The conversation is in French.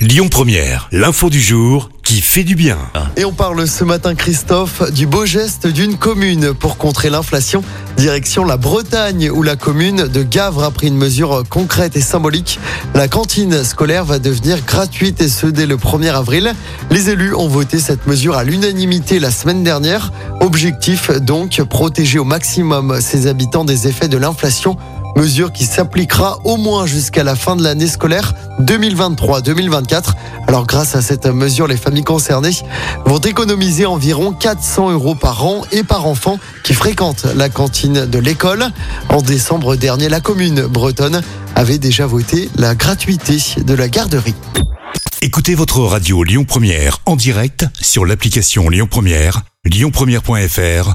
Lyon Première, l'info du jour qui fait du bien. Et on parle ce matin, Christophe, du beau geste d'une commune pour contrer l'inflation. Direction la Bretagne, où la commune de Gavre a pris une mesure concrète et symbolique. La cantine scolaire va devenir gratuite et ce dès le 1er avril. Les élus ont voté cette mesure à l'unanimité la semaine dernière. Objectif donc, protéger au maximum ses habitants des effets de l'inflation mesure qui s'appliquera au moins jusqu'à la fin de l'année scolaire 2023-2024. Alors grâce à cette mesure, les familles concernées vont économiser environ 400 euros par an et par enfant qui fréquentent la cantine de l'école. En décembre dernier, la commune bretonne avait déjà voté la gratuité de la garderie. Écoutez votre radio Lyon Première en direct sur l'application Lyon Première, lyonpremière.fr